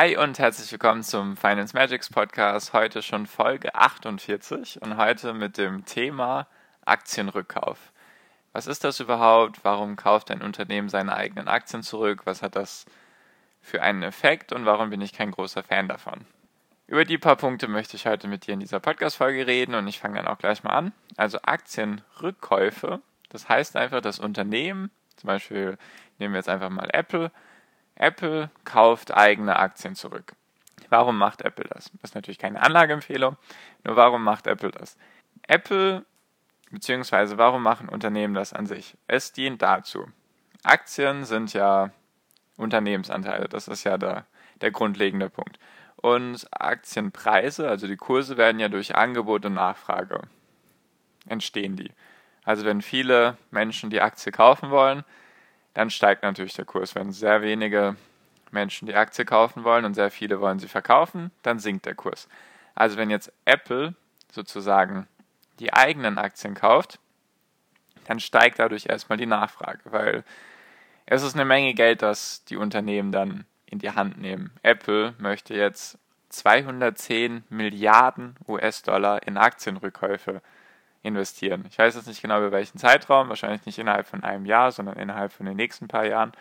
Hi und herzlich willkommen zum Finance Magics Podcast. Heute schon Folge 48 und heute mit dem Thema Aktienrückkauf. Was ist das überhaupt? Warum kauft ein Unternehmen seine eigenen Aktien zurück? Was hat das für einen Effekt und warum bin ich kein großer Fan davon? Über die paar Punkte möchte ich heute mit dir in dieser Podcast-Folge reden und ich fange dann auch gleich mal an. Also Aktienrückkäufe, das heißt einfach, das Unternehmen, zum Beispiel nehmen wir jetzt einfach mal Apple, Apple kauft eigene Aktien zurück. Warum macht Apple das? Das ist natürlich keine Anlageempfehlung, nur warum macht Apple das? Apple, beziehungsweise warum machen Unternehmen das an sich? Es dient dazu. Aktien sind ja Unternehmensanteile, das ist ja der, der grundlegende Punkt. Und Aktienpreise, also die Kurse werden ja durch Angebot und Nachfrage entstehen die. Also wenn viele Menschen die Aktie kaufen wollen, dann steigt natürlich der Kurs. Wenn sehr wenige Menschen die Aktie kaufen wollen und sehr viele wollen sie verkaufen, dann sinkt der Kurs. Also wenn jetzt Apple sozusagen die eigenen Aktien kauft, dann steigt dadurch erstmal die Nachfrage, weil es ist eine Menge Geld, das die Unternehmen dann in die Hand nehmen. Apple möchte jetzt 210 Milliarden US-Dollar in Aktienrückkäufe investieren. Ich weiß jetzt nicht genau über welchen Zeitraum, wahrscheinlich nicht innerhalb von einem Jahr, sondern innerhalb von den nächsten paar Jahren.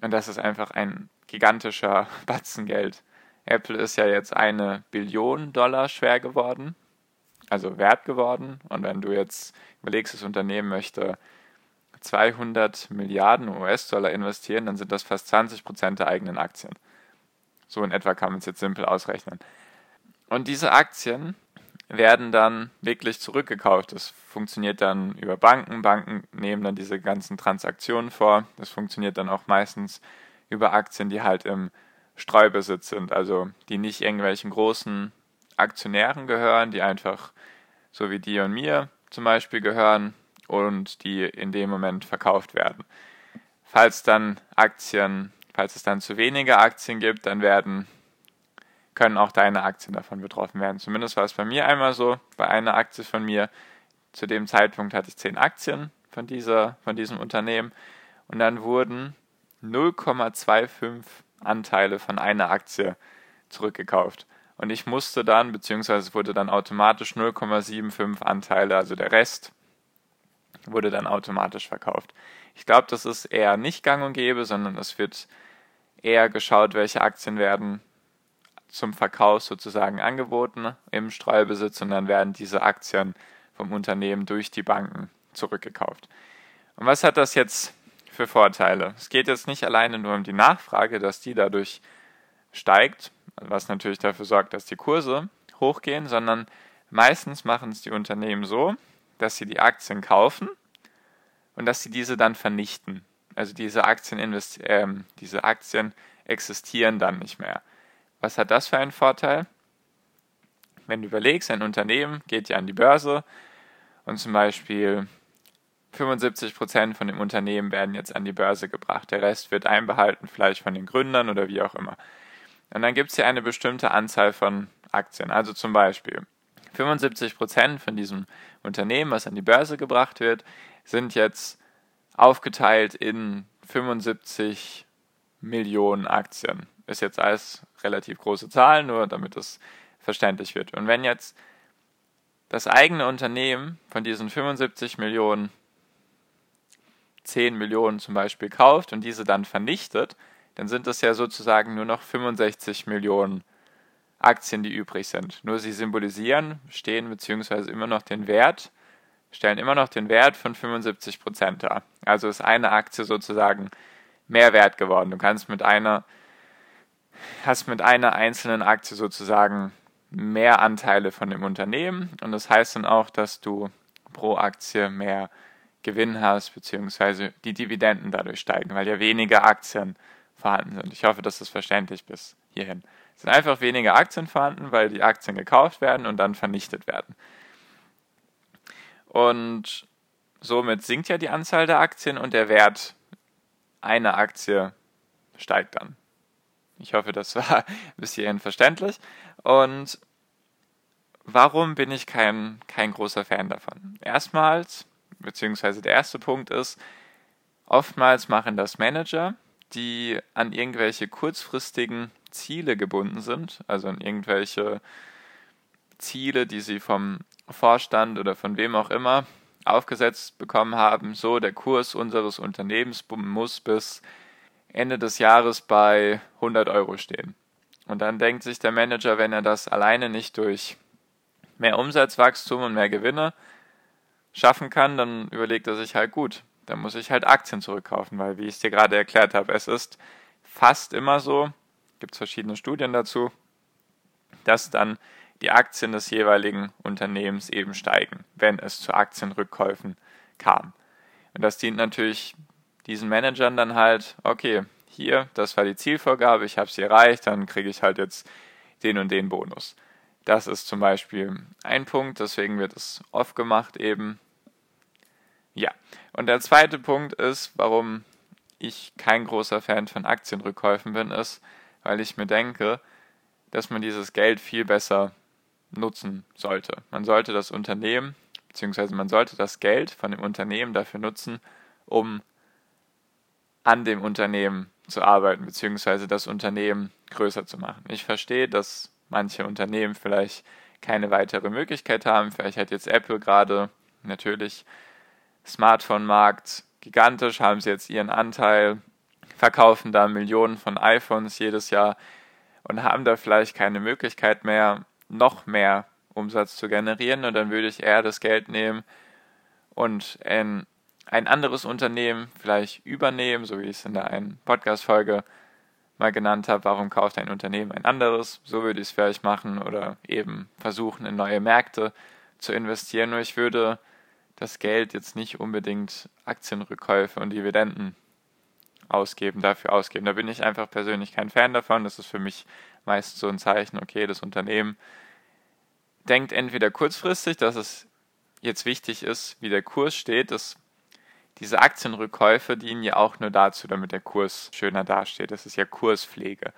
Und das ist einfach ein gigantischer Batzen Geld. Apple ist ja jetzt eine Billion Dollar schwer geworden, also wert geworden. Und wenn du jetzt überlegst, das Unternehmen möchte 200 Milliarden US-Dollar investieren, dann sind das fast 20 Prozent der eigenen Aktien. So in etwa kann man es jetzt simpel ausrechnen. Und diese Aktien werden dann wirklich zurückgekauft. Das funktioniert dann über Banken. Banken nehmen dann diese ganzen Transaktionen vor. Das funktioniert dann auch meistens über Aktien, die halt im Streubesitz sind, also die nicht irgendwelchen großen Aktionären gehören, die einfach so wie dir und mir zum Beispiel gehören und die in dem Moment verkauft werden. Falls dann Aktien, falls es dann zu wenige Aktien gibt, dann werden können auch deine Aktien davon betroffen werden. Zumindest war es bei mir einmal so, bei einer Aktie von mir. Zu dem Zeitpunkt hatte ich zehn Aktien von, dieser, von diesem Unternehmen und dann wurden 0,25 Anteile von einer Aktie zurückgekauft. Und ich musste dann, beziehungsweise wurde dann automatisch 0,75 Anteile, also der Rest, wurde dann automatisch verkauft. Ich glaube, das ist eher nicht gang und gäbe, sondern es wird eher geschaut, welche Aktien werden zum Verkauf sozusagen angeboten im Streubesitz und dann werden diese Aktien vom Unternehmen durch die Banken zurückgekauft. Und was hat das jetzt für Vorteile? Es geht jetzt nicht alleine nur um die Nachfrage, dass die dadurch steigt, was natürlich dafür sorgt, dass die Kurse hochgehen, sondern meistens machen es die Unternehmen so, dass sie die Aktien kaufen und dass sie diese dann vernichten. Also diese Aktien, äh, diese Aktien existieren dann nicht mehr. Was hat das für einen Vorteil? Wenn du überlegst, ein Unternehmen geht ja an die Börse und zum Beispiel 75 Prozent von dem Unternehmen werden jetzt an die Börse gebracht. Der Rest wird einbehalten, vielleicht von den Gründern oder wie auch immer. Und dann gibt es ja eine bestimmte Anzahl von Aktien. Also zum Beispiel 75 Prozent von diesem Unternehmen, was an die Börse gebracht wird, sind jetzt aufgeteilt in 75 Millionen Aktien. Ist jetzt alles relativ große Zahlen, nur damit es verständlich wird. Und wenn jetzt das eigene Unternehmen von diesen 75 Millionen 10 Millionen zum Beispiel kauft und diese dann vernichtet, dann sind es ja sozusagen nur noch 65 Millionen Aktien, die übrig sind. Nur sie symbolisieren, stehen beziehungsweise immer noch den Wert, stellen immer noch den Wert von 75 Prozent dar. Also ist eine Aktie sozusagen mehr wert geworden. Du kannst mit einer hast mit einer einzelnen Aktie sozusagen mehr Anteile von dem Unternehmen und das heißt dann auch, dass du pro Aktie mehr Gewinn hast, beziehungsweise die Dividenden dadurch steigen, weil ja weniger Aktien vorhanden sind. Ich hoffe, das ist verständlich bis hierhin. Es sind einfach weniger Aktien vorhanden, weil die Aktien gekauft werden und dann vernichtet werden. Und somit sinkt ja die Anzahl der Aktien und der Wert einer Aktie steigt dann. Ich hoffe, das war bis hierhin verständlich. Und warum bin ich kein, kein großer Fan davon? Erstmals, beziehungsweise der erste Punkt ist, oftmals machen das Manager, die an irgendwelche kurzfristigen Ziele gebunden sind, also an irgendwelche Ziele, die sie vom Vorstand oder von wem auch immer aufgesetzt bekommen haben, so der Kurs unseres Unternehmens muss bis Ende des Jahres bei 100 Euro stehen. Und dann denkt sich der Manager, wenn er das alleine nicht durch mehr Umsatzwachstum und mehr Gewinne schaffen kann, dann überlegt er sich halt gut, dann muss ich halt Aktien zurückkaufen, weil wie ich es dir gerade erklärt habe, es ist fast immer so, gibt es verschiedene Studien dazu, dass dann die Aktien des jeweiligen Unternehmens eben steigen, wenn es zu Aktienrückkäufen kam. Und das dient natürlich diesen Managern dann halt, okay, hier, das war die Zielvorgabe, ich habe sie erreicht, dann kriege ich halt jetzt den und den Bonus. Das ist zum Beispiel ein Punkt, deswegen wird es oft gemacht eben. Ja, und der zweite Punkt ist, warum ich kein großer Fan von Aktienrückkäufen bin, ist, weil ich mir denke, dass man dieses Geld viel besser nutzen sollte. Man sollte das Unternehmen, beziehungsweise man sollte das Geld von dem Unternehmen dafür nutzen, um an dem Unternehmen zu arbeiten, beziehungsweise das Unternehmen größer zu machen. Ich verstehe, dass manche Unternehmen vielleicht keine weitere Möglichkeit haben. Vielleicht hat jetzt Apple gerade natürlich Smartphone-Markt gigantisch, haben sie jetzt ihren Anteil, verkaufen da Millionen von iPhones jedes Jahr und haben da vielleicht keine Möglichkeit mehr, noch mehr Umsatz zu generieren. Und dann würde ich eher das Geld nehmen und in ein anderes Unternehmen vielleicht übernehmen, so wie ich es in der einen Podcast-Folge mal genannt habe, warum kauft ein Unternehmen ein anderes? So würde ich es vielleicht machen oder eben versuchen, in neue Märkte zu investieren. Nur ich würde das Geld jetzt nicht unbedingt Aktienrückkäufe und Dividenden ausgeben, dafür ausgeben. Da bin ich einfach persönlich kein Fan davon. Das ist für mich meist so ein Zeichen, okay, das Unternehmen denkt entweder kurzfristig, dass es jetzt wichtig ist, wie der Kurs steht, dass diese Aktienrückkäufe dienen ja auch nur dazu, damit der Kurs schöner dasteht. Das ist ja Kurspflege.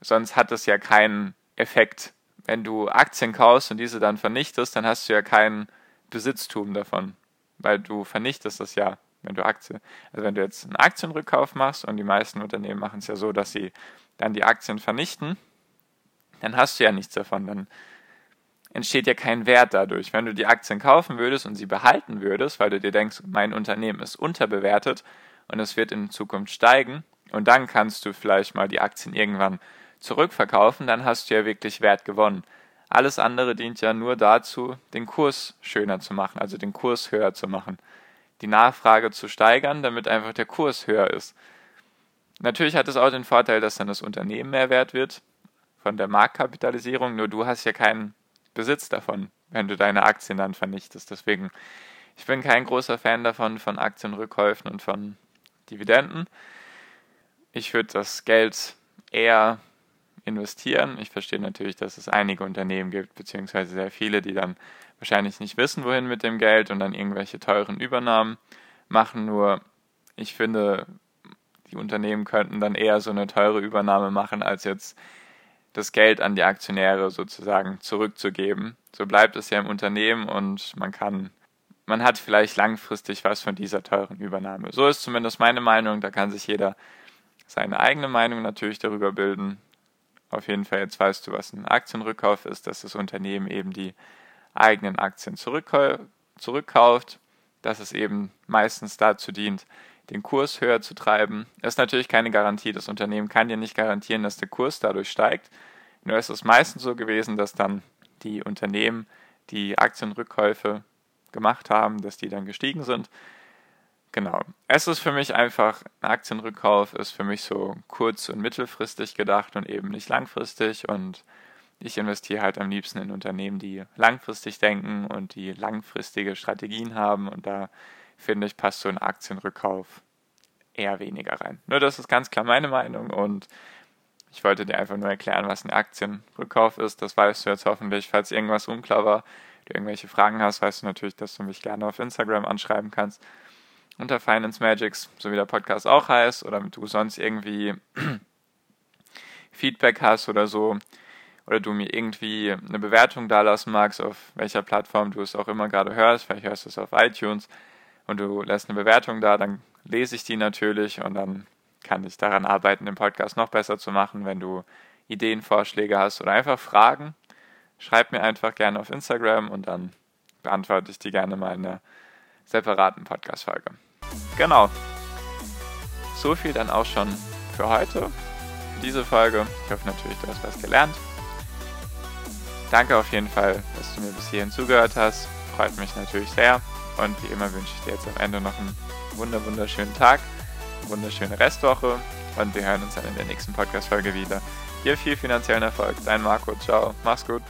Sonst hat es ja keinen Effekt. Wenn du Aktien kaufst und diese dann vernichtest, dann hast du ja keinen Besitztum davon, weil du vernichtest das ja, wenn du Aktien. Also wenn du jetzt einen Aktienrückkauf machst und die meisten Unternehmen machen es ja so, dass sie dann die Aktien vernichten, dann hast du ja nichts davon. Dann entsteht ja kein Wert dadurch. Wenn du die Aktien kaufen würdest und sie behalten würdest, weil du dir denkst, mein Unternehmen ist unterbewertet und es wird in Zukunft steigen und dann kannst du vielleicht mal die Aktien irgendwann zurückverkaufen, dann hast du ja wirklich Wert gewonnen. Alles andere dient ja nur dazu, den Kurs schöner zu machen, also den Kurs höher zu machen. Die Nachfrage zu steigern, damit einfach der Kurs höher ist. Natürlich hat es auch den Vorteil, dass dann das Unternehmen mehr wert wird von der Marktkapitalisierung, nur du hast ja keinen Besitz davon, wenn du deine Aktien dann vernichtest. Deswegen, ich bin kein großer Fan davon, von Aktienrückkäufen und von Dividenden. Ich würde das Geld eher investieren. Ich verstehe natürlich, dass es einige Unternehmen gibt, beziehungsweise sehr viele, die dann wahrscheinlich nicht wissen, wohin mit dem Geld und dann irgendwelche teuren Übernahmen machen. Nur ich finde, die Unternehmen könnten dann eher so eine teure Übernahme machen, als jetzt das Geld an die Aktionäre sozusagen zurückzugeben. So bleibt es ja im Unternehmen und man kann, man hat vielleicht langfristig was von dieser teuren Übernahme. So ist zumindest meine Meinung. Da kann sich jeder seine eigene Meinung natürlich darüber bilden. Auf jeden Fall, jetzt weißt du, was ein Aktienrückkauf ist, dass das Unternehmen eben die eigenen Aktien zurückkauft, dass es eben meistens dazu dient, den Kurs höher zu treiben. Das ist natürlich keine Garantie. Das Unternehmen kann dir nicht garantieren, dass der Kurs dadurch steigt. Nur ist es meistens so gewesen, dass dann die Unternehmen, die Aktienrückkäufe gemacht haben, dass die dann gestiegen sind. Genau. Es ist für mich einfach, ein Aktienrückkauf ist für mich so kurz- und mittelfristig gedacht und eben nicht langfristig. Und ich investiere halt am liebsten in Unternehmen, die langfristig denken und die langfristige Strategien haben. Und da finde ich, passt so ein Aktienrückkauf eher weniger rein. Nur das ist ganz klar meine Meinung und ich wollte dir einfach nur erklären, was ein Aktienrückkauf ist. Das weißt du jetzt hoffentlich. Falls irgendwas unklar war, du irgendwelche Fragen hast, weißt du natürlich, dass du mich gerne auf Instagram anschreiben kannst. Unter Finance Magics, so wie der Podcast auch heißt, oder du sonst irgendwie Feedback hast oder so, oder du mir irgendwie eine Bewertung dalassen magst, auf welcher Plattform du es auch immer gerade hörst, vielleicht hörst du es auf iTunes und du lässt eine Bewertung da, dann lese ich die natürlich und dann kann ich daran arbeiten, den Podcast noch besser zu machen. Wenn du Ideen, Vorschläge hast oder einfach Fragen, schreib mir einfach gerne auf Instagram und dann beantworte ich die gerne mal in einer separaten Podcast-Folge. Genau. So viel dann auch schon für heute, für diese Folge. Ich hoffe natürlich, du hast was gelernt. Danke auf jeden Fall, dass du mir bis hierhin zugehört hast. Freut mich natürlich sehr. Und wie immer wünsche ich dir jetzt am Ende noch einen wunderschönen Tag wunderschöne Restwoche und wir hören uns dann in der nächsten Podcast-Folge wieder. Dir viel finanziellen Erfolg. Dein Marco. Ciao. Mach's gut.